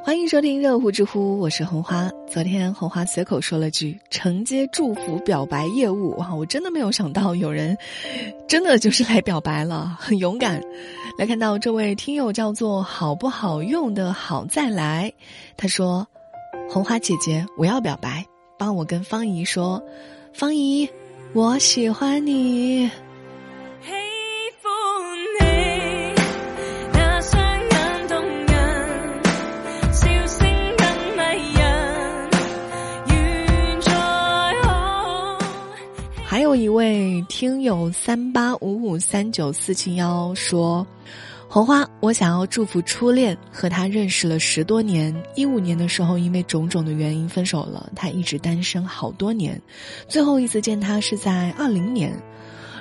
欢迎收听热乎知乎，我是红花。昨天红花随口说了句“承接祝福表白业务”，哇，我真的没有想到有人 真的就是来表白了，很勇敢。来看到这位听友叫做“好不好用的好再来”，他说：“红花姐姐，我要表白，帮我跟方姨说，方姨，我喜欢你。”有一位听友三八五五三九四七幺说：“红花，我想要祝福初恋，和他认识了十多年，一五年的时候因为种种的原因分手了，他一直单身好多年，最后一次见他是在二零年，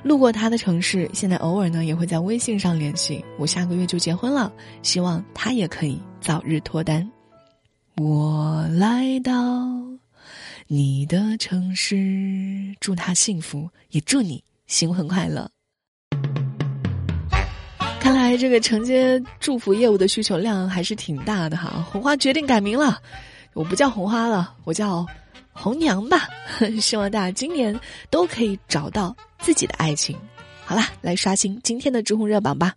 路过他的城市，现在偶尔呢也会在微信上联系。我下个月就结婚了，希望他也可以早日脱单。我来到。”你的城市，祝他幸福，也祝你新婚快乐。看来这个承接祝福业务的需求量还是挺大的哈。红花决定改名了，我不叫红花了，我叫红娘吧。希望大家今年都可以找到自己的爱情。好啦，来刷新今天的知乎热榜吧。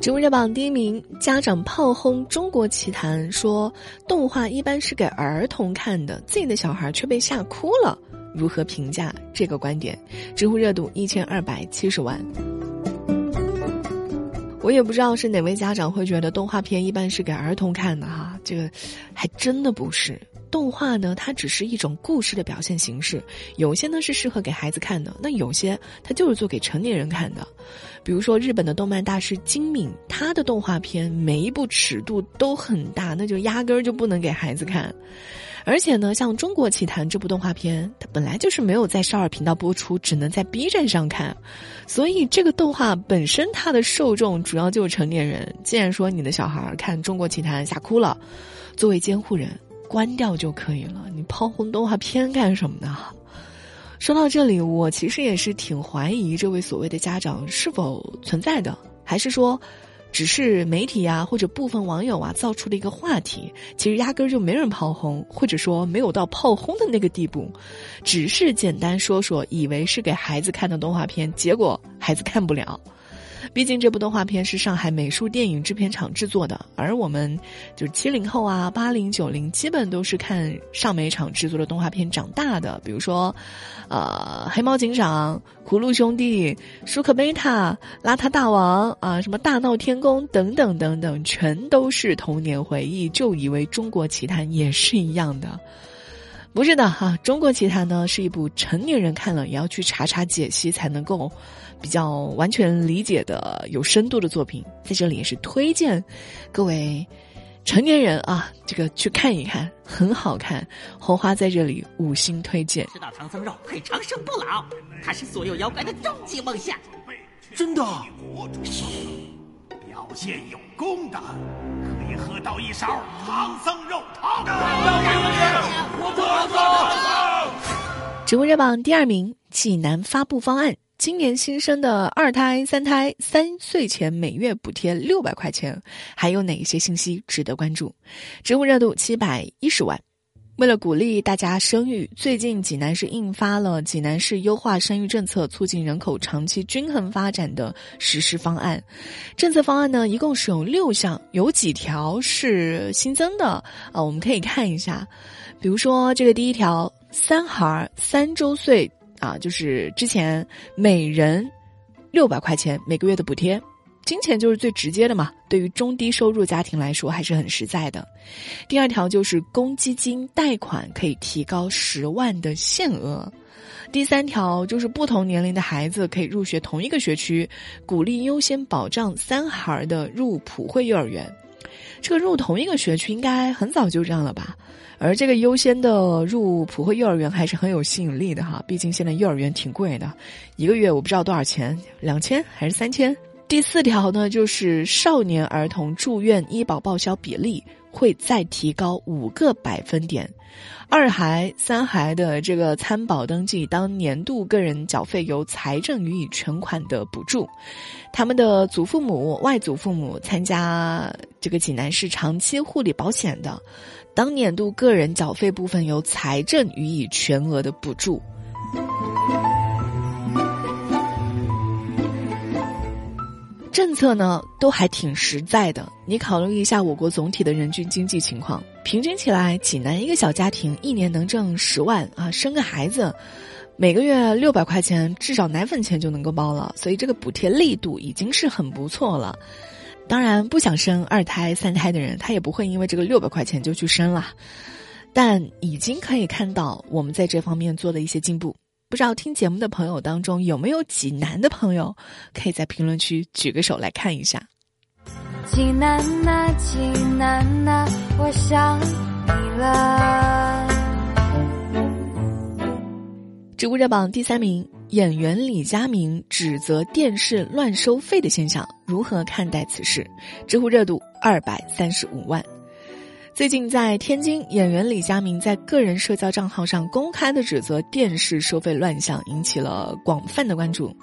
知乎热榜第一名，家长炮轰《中国奇谭》，说动画一般是给儿童看的，自己的小孩却被吓哭了，如何评价这个观点？知乎热度一千二百七十万。我也不知道是哪位家长会觉得动画片一般是给儿童看的哈，这个还真的不是。动画呢，它只是一种故事的表现形式，有些呢是适合给孩子看的，那有些它就是做给成年人看的。比如说日本的动漫大师金敏，他的动画片每一部尺度都很大，那就压根儿就不能给孩子看。而且呢，像《中国奇谭》这部动画片，它本来就是没有在少儿频道播出，只能在 B 站上看，所以这个动画本身它的受众主要就是成年人。既然说你的小孩看《中国奇谭》吓哭了，作为监护人。关掉就可以了，你炮轰动画片干什么呢？说到这里，我其实也是挺怀疑这位所谓的家长是否存在的，还是说，只是媒体呀或者部分网友啊造出的一个话题，其实压根儿就没人炮轰，或者说没有到炮轰的那个地步，只是简单说说，以为是给孩子看的动画片，结果孩子看不了。毕竟这部动画片是上海美术电影制片厂制作的，而我们就是七零后啊、八零九零，基本都是看上美厂制作的动画片长大的。比如说，呃，黑猫警长、葫芦兄弟、舒克贝塔、邋遢大王啊，什么大闹天宫等等等等，全都是童年回忆。就以为中国奇谭也是一样的。不是的哈，《中国奇谭》呢是一部成年人看了也要去查查解析才能够比较完全理解的有深度的作品，在这里也是推荐各位成年人啊，这个去看一看，很好看。红花在这里五星推荐。吃到唐僧肉会长生不老，它是所有妖怪的终极梦想。真的？表现有功的。喝到一勺唐僧肉汤。直播热榜第二名，济南发布方案：今年新生的二胎、三胎三岁前每月补贴六百块钱，还有哪些信息值得关注？植物热度七百一十万。为了鼓励大家生育，最近济南市印发了《济南市优化生育政策，促进人口长期均衡发展的实施方案》。政策方案呢，一共是有六项，有几条是新增的啊？我们可以看一下，比如说这个第一条，三孩三周岁啊，就是之前每人六百块钱每个月的补贴。金钱就是最直接的嘛，对于中低收入家庭来说还是很实在的。第二条就是公积金贷款可以提高十万的限额。第三条就是不同年龄的孩子可以入学同一个学区，鼓励优先保障三孩的入普惠幼儿园。这个入同一个学区应该很早就这样了吧？而这个优先的入普惠幼儿园还是很有吸引力的哈，毕竟现在幼儿园挺贵的，一个月我不知道多少钱，两千还是三千？第四条呢，就是少年儿童住院医保报销比例会再提高五个百分点。二孩、三孩的这个参保登记，当年度个人缴费由财政予以全款的补助；他们的祖父母、外祖父母参加这个济南市长期护理保险的，当年度个人缴费部分由财政予以全额的补助。政策呢都还挺实在的，你考虑一下我国总体的人均经济情况，平均起来，济南一个小家庭一年能挣十万啊，生个孩子，每个月六百块钱，至少奶粉钱就能够包了，所以这个补贴力度已经是很不错了。当然，不想生二胎、三胎的人，他也不会因为这个六百块钱就去生了，但已经可以看到我们在这方面做了一些进步。不知道听节目的朋友当中有没有济南的朋友，可以在评论区举个手来看一下。济南呐，济南呐，我想你了。知乎热榜第三名，演员李佳明指责电视乱收费的现象，如何看待此事？知乎热度二百三十五万。最近在天津，演员李佳明在个人社交账号上公开的指责电视收费乱象，引起了广泛的关注。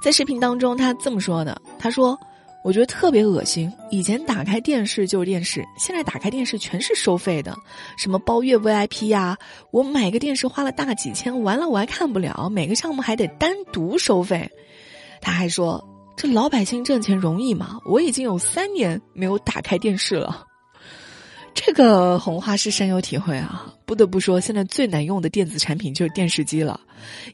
在视频当中，他这么说的：“他说，我觉得特别恶心。以前打开电视就是电视，现在打开电视全是收费的，什么包月 VIP 呀，我买个电视花了大几千，完了我还看不了，每个项目还得单独收费。”他还说：“这老百姓挣钱容易吗？我已经有三年没有打开电视了。”这个红花是深有体会啊！不得不说，现在最难用的电子产品就是电视机了。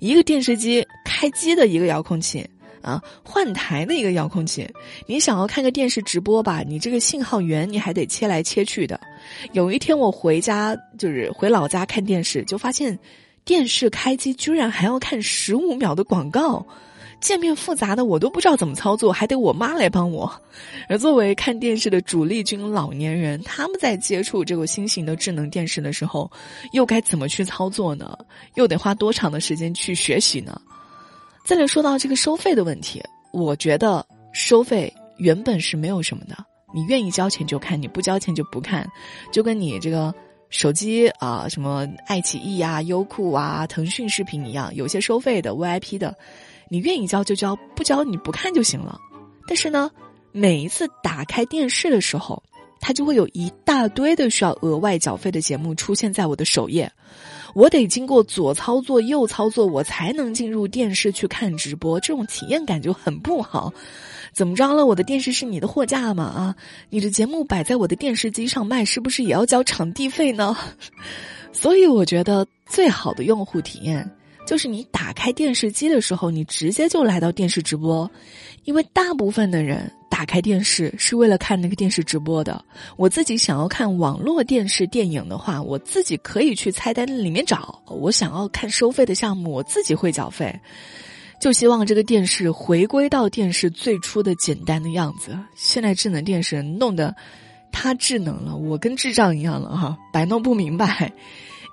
一个电视机开机的一个遥控器啊，换台的一个遥控器。你想要看个电视直播吧，你这个信号源你还得切来切去的。有一天我回家，就是回老家看电视，就发现电视开机居然还要看十五秒的广告。界面复杂的我都不知道怎么操作，还得我妈来帮我。而作为看电视的主力军老年人，他们在接触这个新型的智能电视的时候，又该怎么去操作呢？又得花多长的时间去学习呢？再来说到这个收费的问题，我觉得收费原本是没有什么的，你愿意交钱就看，你不交钱就不看，就跟你这个手机啊，什么爱奇艺啊、优酷啊、腾讯视频一样，有些收费的 VIP 的。你愿意交就交，不交你不看就行了。但是呢，每一次打开电视的时候，它就会有一大堆的需要额外缴费的节目出现在我的首页，我得经过左操作右操作，我才能进入电视去看直播，这种体验感就很不好。怎么着了？我的电视是你的货架吗？啊，你的节目摆在我的电视机上卖，是不是也要交场地费呢？所以我觉得最好的用户体验。就是你打开电视机的时候，你直接就来到电视直播，因为大部分的人打开电视是为了看那个电视直播的。我自己想要看网络电视电影的话，我自己可以去菜单里面找。我想要看收费的项目，我自己会缴费。就希望这个电视回归到电视最初的简单的样子。现在智能电视弄得它智能了，我跟智障一样了哈，摆弄不明白。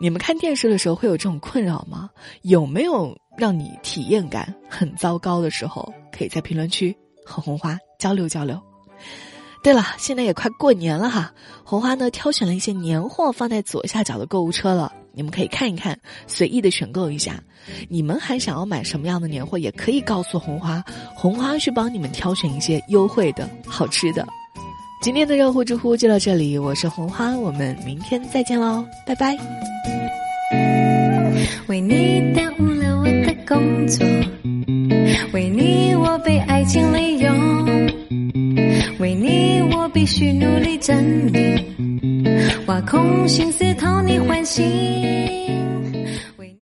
你们看电视的时候会有这种困扰吗？有没有让你体验感很糟糕的时候？可以在评论区和红花交流交流。对了，现在也快过年了哈，红花呢挑选了一些年货放在左下角的购物车了，你们可以看一看，随意的选购一下。你们还想要买什么样的年货？也可以告诉红花，红花去帮你们挑选一些优惠的好吃的。今天的热乎知乎就到这里，我是红花，我们明天再见喽，拜拜。为你耽误了我的工作，为你我证明，挖空心思讨你欢心。